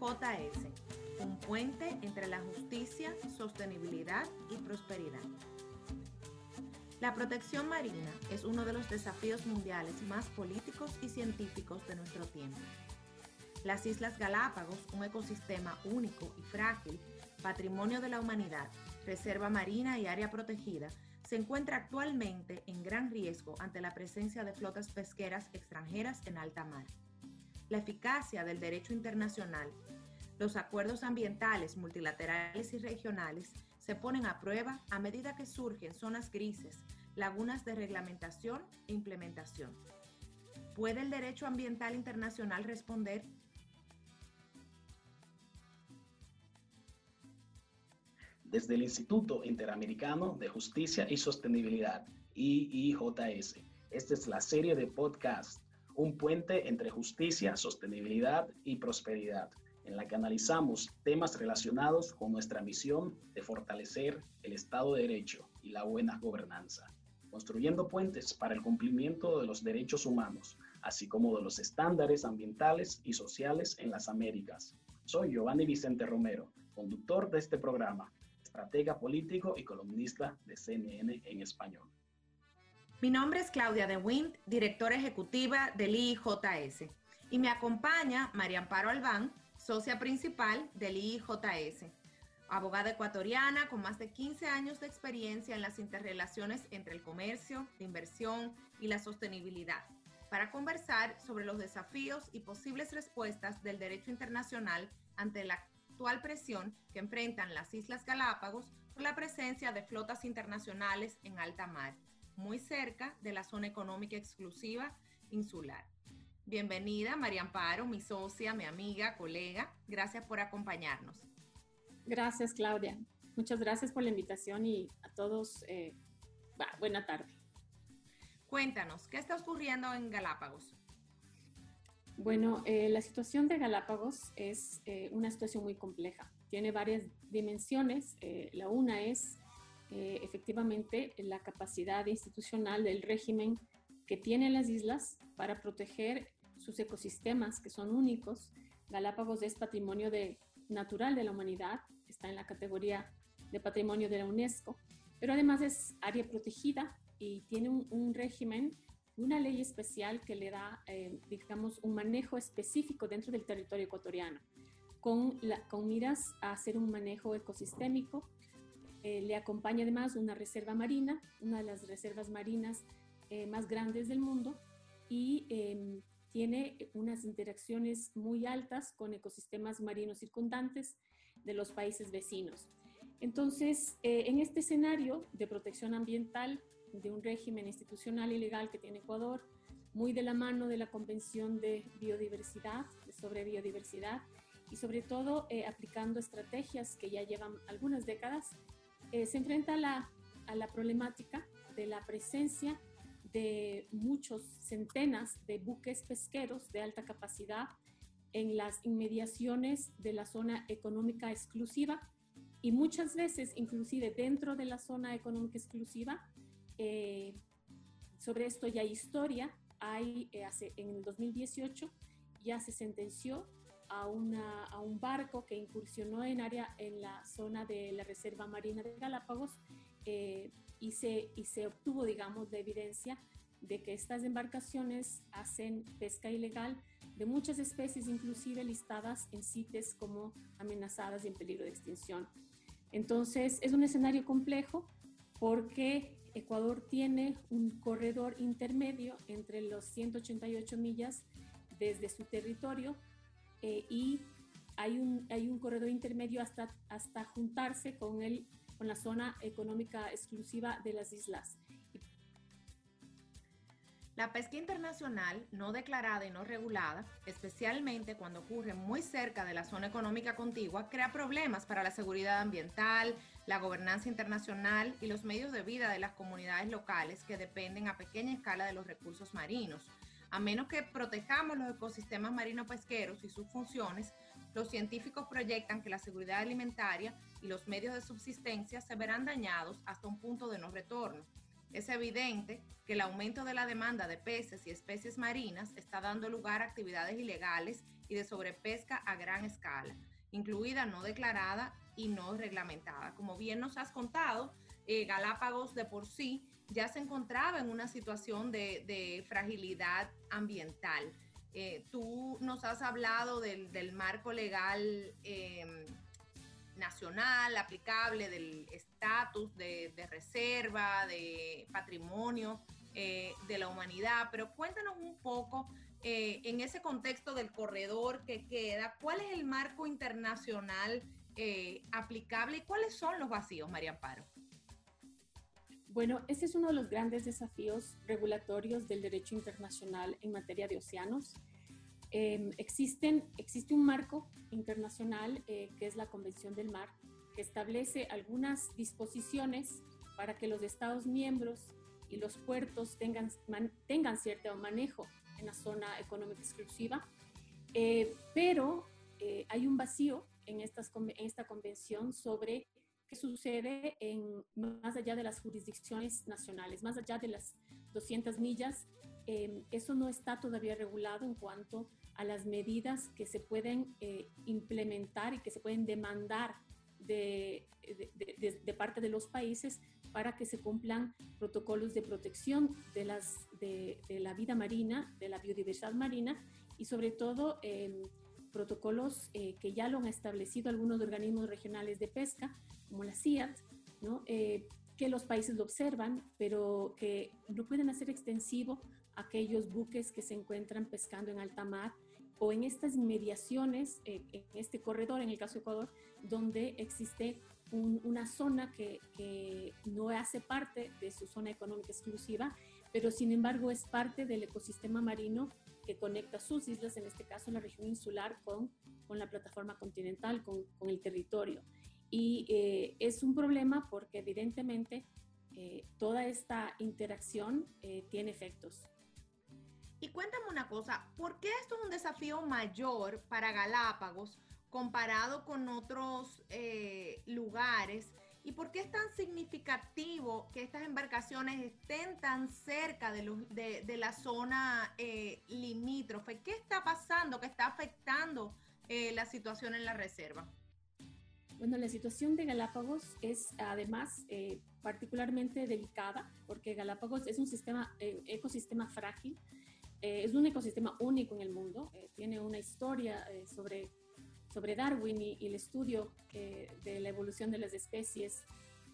IJS, un puente entre la justicia, sostenibilidad y prosperidad. La protección marina es uno de los desafíos mundiales más políticos y científicos de nuestro tiempo. Las Islas Galápagos, un ecosistema único y frágil, patrimonio de la humanidad, reserva marina y área protegida, se encuentra actualmente en gran riesgo ante la presencia de flotas pesqueras extranjeras en alta mar. La eficacia del derecho internacional, los acuerdos ambientales multilaterales y regionales se ponen a prueba a medida que surgen zonas grises, lagunas de reglamentación e implementación. ¿Puede el derecho ambiental internacional responder desde el Instituto Interamericano de Justicia y Sostenibilidad, IIJS. Esta es la serie de podcast, un puente entre justicia, sostenibilidad y prosperidad, en la que analizamos temas relacionados con nuestra misión de fortalecer el Estado de Derecho y la buena gobernanza, construyendo puentes para el cumplimiento de los derechos humanos, así como de los estándares ambientales y sociales en las Américas. Soy Giovanni Vicente Romero, conductor de este programa estratega político y columnista de CNN en español. Mi nombre es Claudia De Wind, directora ejecutiva del IIJS, y me acompaña María Amparo Albán, socia principal del IIJS, abogada ecuatoriana con más de 15 años de experiencia en las interrelaciones entre el comercio, la inversión y la sostenibilidad, para conversar sobre los desafíos y posibles respuestas del derecho internacional ante la actual presión que enfrentan las Islas Galápagos por la presencia de flotas internacionales en alta mar, muy cerca de la zona económica exclusiva insular. Bienvenida, María Amparo, mi socia, mi amiga, colega. Gracias por acompañarnos. Gracias, Claudia. Muchas gracias por la invitación y a todos, eh, buena tarde. Cuéntanos, ¿qué está ocurriendo en Galápagos? Bueno, eh, la situación de Galápagos es eh, una situación muy compleja. Tiene varias dimensiones. Eh, la una es efectivamente la capacidad institucional del régimen que tienen las islas para proteger sus ecosistemas, que son únicos. Galápagos es patrimonio natural de la humanidad, está en la categoría de patrimonio de la UNESCO, pero además es área protegida y tiene un régimen una ley especial que le da, eh, digamos, un manejo específico dentro del territorio ecuatoriano, con, con miras a hacer un manejo ecosistémico. Eh, le acompaña además una reserva marina, una de las reservas marinas eh, más grandes del mundo, y em, tiene unas interacciones muy altas con ecosistemas marinos circundantes de los países vecinos. Entonces, en este escenario de protección ambiental, de un régimen institucional y legal que tiene Ecuador, muy de la mano de la Convención de Biodiversidad, sobre biodiversidad, y sobre todo eh, aplicando estrategias que ya llevan algunas décadas, eh, se enfrenta a la, a la problemática de la presencia de muchos centenas de buques pesqueros de alta capacidad en las inmediaciones de la zona económica exclusiva y muchas veces inclusive dentro de la zona económica exclusiva eh, sobre esto ya hay historia. Hay, eh, hace, en el 2018 ya se sentenció a, una, a, un barco que incursionó en área en la zona de la Reserva Marina de Galápagos eh, y, se, y se obtuvo, digamos, de evidencia de que estas embarcaciones hacen pesca ilegal de muchas especies, inclusive listadas en CITES como amenazadas y en peligro de extinción. Entonces, es un escenario complejo porque Ecuador tiene un corredor intermedio entre los 188 millas desde su territorio eh, y hay un, hay un corredor intermedio hasta, hasta juntarse con, el, con la zona económica exclusiva de las islas. La pesca internacional no declarada y no regulada, especialmente cuando ocurre muy cerca de la zona económica contigua, crea problemas para la seguridad ambiental, la gobernanza internacional y los medios de vida de las comunidades locales que dependen a pequeña escala de los recursos marinos. A menos que protejamos los ecosistemas marino pesqueros y sus funciones, los científicos proyectan que la seguridad alimentaria y los medios de subsistencia se verán dañados hasta un punto de no retorno. Es evidente que el aumento de la demanda de peces y especies marinas está dando lugar a actividades ilegales y de sobrepesca a gran escala, incluida no declarada y no reglamentada. Como bien nos has contado, eh, Galápagos de por sí ya se encontraba en una situación de, fragilidad ambiental. Eh, tú nos has hablado del, marco legal em, nacional aplicable, del estatus de, reserva, de patrimonio eh, de la humanidad, pero cuéntanos un poco eh, en ese contexto del corredor que queda, ¿cuál es el marco internacional aplicable y cuáles son los vacíos, María Amparo? Bueno, ese es uno de los grandes desafíos regulatorios del derecho internacional en materia de océanos. Em, existen, existe un marco internacional eh, que es la Convención del Mar, que establece algunas disposiciones para que los Estados miembros y los puertos tengan, tengan cierto manejo en la zona económica exclusiva, eh, pero eh, hay un vacío en esta convención sobre qué sucede en, más allá de las jurisdicciones nacionales, más allá de las 200 millas. Eh, eso no está todavía regulado en cuanto a las medidas que se pueden implementar y que se pueden demandar de, de, de, parte de los países para que se cumplan protocolos de protección de, las, de, la vida marina, de la biodiversidad marina y sobre todo em, protocolos eh, que ya lo han establecido algunos organismos regionales de pesca, como la CIAT, ¿no? Eh, que los países lo observan, pero que no pueden hacer extensivo aquellos buques que se encuentran pescando en alta mar o en estas mediaciones, eh, en este corredor, en el caso de Ecuador, donde existe una zona que, que, no hace parte de su zona económica exclusiva, pero sin embargo es parte del ecosistema marino que conecta sus islas, en este caso la región insular, con, con la plataforma continental, con, con el territorio. Y eh, es un problema porque evidentemente eh, toda esta interacción eh, tiene efectos. Y cuéntame una cosa, ¿por qué esto es un desafío mayor para Galápagos? comparado con otros eh, lugares? ¿Y por qué es tan significativo que estas embarcaciones estén tan cerca de, de, la zona eh, limítrofe? ¿Qué está pasando que está afectando la situación en la reserva? Bueno, la situación de Galápagos es además particularmente delicada porque Galápagos es un sistema, ecosistema frágil, es un ecosistema único en el mundo, tiene una historia sobre sobre Darwin y, el estudio de la evolución de las especies.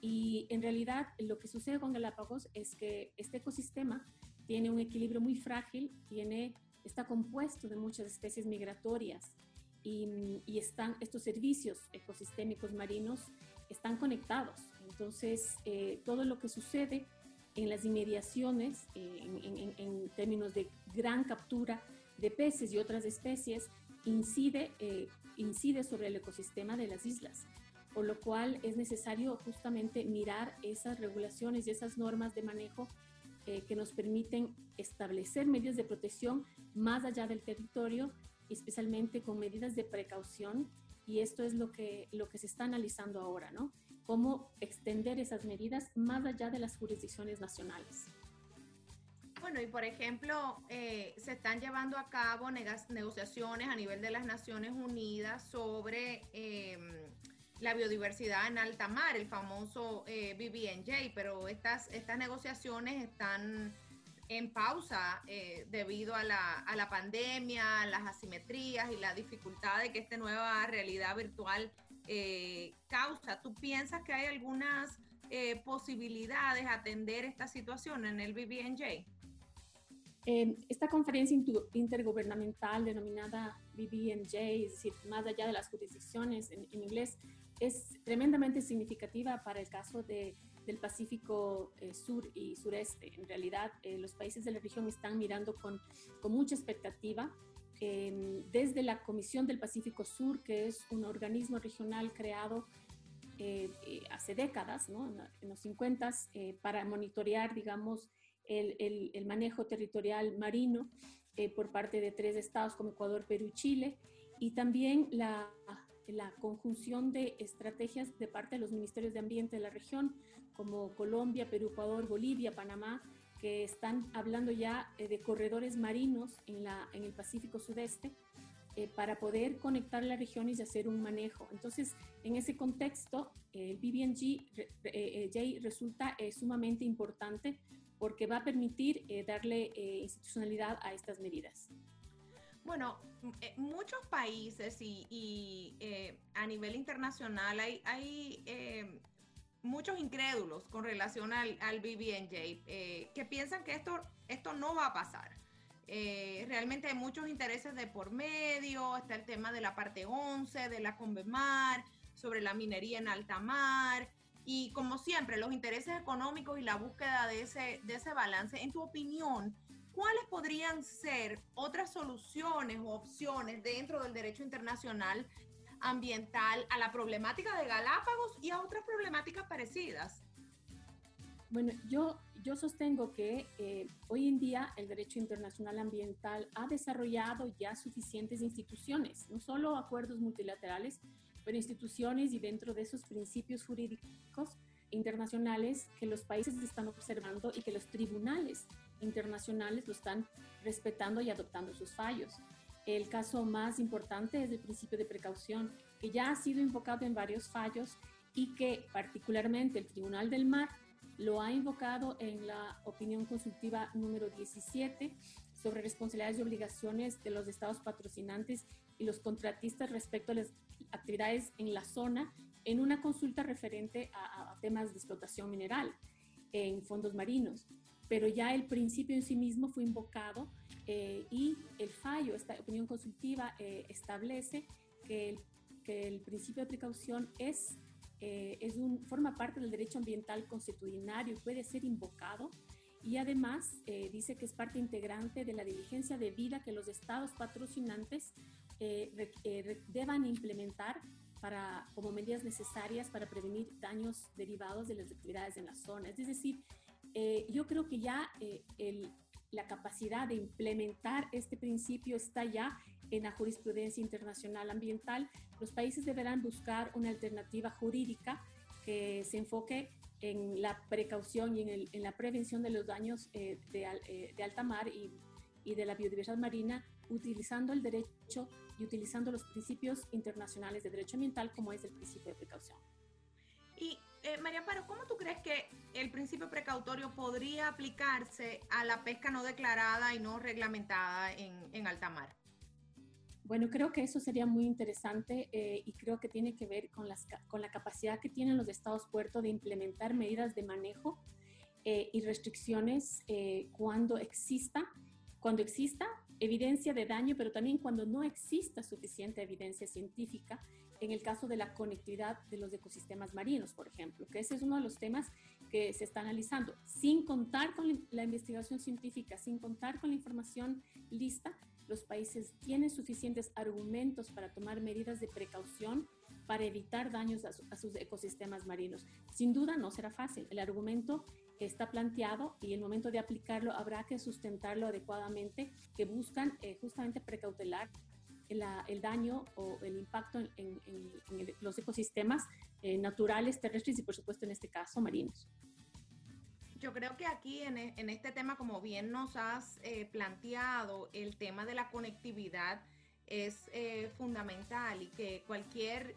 Y en realidad lo que sucede con Galápagos es que este ecosistema tiene un equilibrio muy frágil, tiene, está compuesto de muchas especies migratorias y, están, estos servicios ecosistémicos marinos están conectados. Entonces, eh, todo lo que sucede en las inmediaciones, eh, en, términos de gran captura de peces y otras especies, incide eh, incide sobre el ecosistema de las islas, por lo cual es necesario justamente mirar esas regulaciones y esas normas de manejo que nos permiten establecer medidas de protección más allá del territorio, especialmente con medidas de precaución, y esto es lo que, lo que se está analizando ahora, ¿no? Cómo extender esas medidas más allá de las jurisdicciones nacionales. Bueno, y por ejemplo, eh, se están llevando a cabo negociaciones a nivel de las Naciones Unidas sobre em, la biodiversidad en alta mar, el famoso eh, BBNJ, pero estas, estas negociaciones están en pausa eh, debido a la, a la pandemia, las asimetrías y la dificultad de que esta nueva realidad virtual causa. ¿Tú piensas que hay algunas posibilidades de atender esta situación en el BBNJ? esta conferencia intergubernamental denominada BBNJ, es decir, más allá de las jurisdicciones en, inglés, es tremendamente significativa para el caso de, del Pacífico eh, Sur y Sureste. En realidad, eh, los países de la región están mirando con, con mucha expectativa. Em, desde la Comisión del Pacífico Sur, que es un organismo regional creado eh, hace décadas, ¿no? en los 50, para monitorear, digamos, el, manejo territorial marino eh, por parte de tres estados como Ecuador, Perú y Chile, y también la, la conjunción de estrategias de parte de los ministerios de ambiente de la región, como Colombia, Perú, Ecuador, Bolivia, Panamá, que están hablando ya eh, de corredores marinos en, la, en el Pacífico Sudeste. eh, para poder conectar las regiones y hacer un manejo. Entonces, en ese contexto, el BBNG eh, resulta sumamente importante porque va a permitir darle institucionalidad a estas medidas. Bueno, muchos países y, a nivel internacional hay, hay muchos incrédulos con relación al, al BBNJ eh, que piensan que esto, esto no va a pasar. Eh, realmente hay muchos intereses de por medio, está el tema de la parte 11, de la Convemar, sobre la minería en alta mar, y como siempre, los intereses económicos y la búsqueda de ese, de ese balance. En tu opinión, ¿cuáles podrían ser otras soluciones o opciones dentro del derecho internacional ambiental a la problemática de Galápagos y a otras problemáticas parecidas? Bueno, yo, yo sostengo que eh, hoy en día el derecho internacional ambiental ha desarrollado ya suficientes instituciones, no solo acuerdos multilaterales, pero instituciones y dentro de esos principios jurídicos internacionales que los países están observando y que los tribunales internacionales lo están respetando y adoptando sus fallos. El caso más importante es el principio de precaución, que ya ha sido invocado en varios fallos y que particularmente el Tribunal del Mar lo ha invocado en la opinión consultiva número 17 sobre responsabilidades y obligaciones de los estados patrocinantes y los contratistas respecto a las actividades en la zona en una consulta referente a, temas de explotación mineral en fondos marinos. Pero ya el principio en sí mismo fue invocado eh, y el fallo, esta opinión consultiva, eh, establece que el, que el, principio de precaución es, eh, es un, forma parte del derecho ambiental constitucional y puede ser invocado. Y además dice que es parte integrante de la diligencia de vida que los estados patrocinantes deban implementar para, como medidas necesarias para prevenir daños derivados de las actividades en la zona. Es decir, yo creo que ya el, la capacidad de implementar este principio está ya en la jurisprudencia internacional ambiental. Los países deberán buscar una alternativa jurídica que se enfoque en la precaución y en, la prevención de los daños eh, eh, de, alta mar y, y de la biodiversidad marina, utilizando el derecho y utilizando los principios internacionales de derecho ambiental como es el principio de precaución. Eh, María Amparo, ¿cómo tú crees que el principio precautorio podría aplicarse a la pesca no declarada y no reglamentada en, alta mar? Bueno, creo que eso sería muy interesante eh, y creo que tiene que ver con, las, con la capacidad que tienen los estados puertos de implementar medidas de manejo eh, y restricciones cuando exista, cuando exista evidencia de daño, pero también cuando no exista suficiente evidencia científica en el caso de la conectividad de los ecosistemas marinos, por ejemplo, que ese es uno de los temas que se está analizando. Sin contar con la investigación científica, sin contar con la información lista, los países tienen suficientes argumentos para tomar medidas de precaución para evitar daños a, sus ecosistemas marinos. Sin duda no será fácil. El argumento está planteado y el momento de aplicarlo habrá que sustentarlo adecuadamente, que buscan eh, justamente precautelar el, daño o el impacto en, los ecosistemas eh, naturales, terrestres y por supuesto en este caso marinos. Yo creo que aquí en, e, este tema, como bien nos has eh, planteado, el tema de la conectividad es eh, fundamental y que cualquier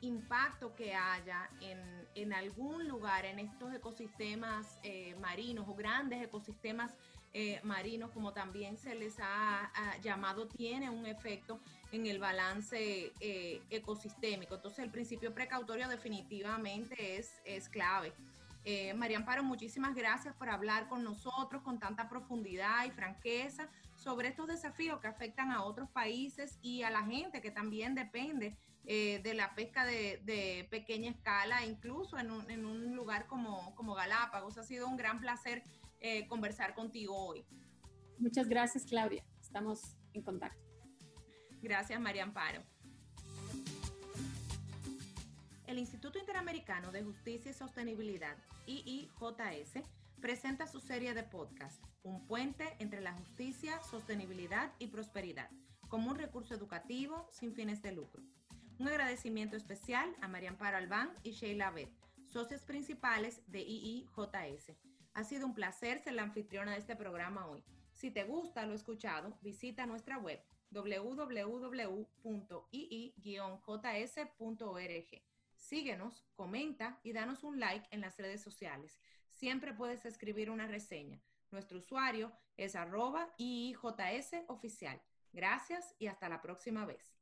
impacto que haya en, en, algún lugar en estos ecosistemas marinos o grandes ecosistemas eh, marinos, como también se les ha, llamado, tiene un efecto en el balance eh, ecosistémico. Entonces el principio precautorio definitivamente es, es clave. Eh, María Amparo, muchísimas gracias por hablar con nosotros con tanta profundidad y franqueza sobre estos desafíos que afectan a otros países y a la gente que también depende eh, de la pesca de, pequeña escala, incluso en un, en un lugar como, como Galápagos. Ha sido un gran placer eh, conversar contigo hoy. Muchas gracias, Claudia. Estamos en contacto. Gracias, María Amparo. El Instituto Interamericano de Justicia y Sostenibilidad, IIJS, presenta su serie de podcast, Un puente entre la justicia, sostenibilidad y prosperidad, como un recurso educativo sin fines de lucro. Un agradecimiento especial a María Amparo Albán y Sheila Beth, socios principales de IIJS ha sido un placer ser la anfitriona de este programa hoy. Si te gusta lo escuchado, visita nuestra web www.ii-js.org. Síguenos, comenta y danos un like en las redes sociales. Siempre puedes escribir una reseña. Nuestro usuario es arroba IIJS oficial. Gracias y hasta la próxima vez.